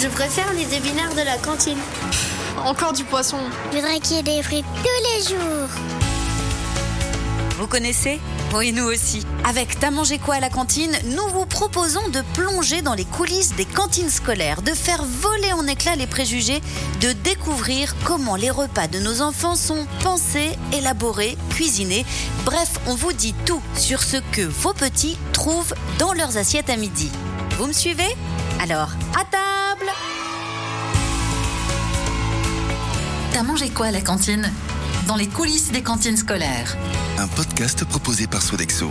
Je préfère les épinards de la cantine. Encore du poisson. Je voudrais qu'il y ait des frites tous les jours. Vous connaissez Oui, nous aussi. Avec T'as mangé quoi à la cantine Nous vous proposons de plonger dans les coulisses des cantines scolaires, de faire voler en éclats les préjugés, de découvrir comment les repas de nos enfants sont pensés, élaborés, cuisinés. Bref, on vous dit tout sur ce que vos petits trouvent dans leurs assiettes à midi. Vous me suivez? Alors, à table T'as mangé quoi à la cantine? Dans les coulisses des cantines scolaires. Un podcast proposé par Sodexo.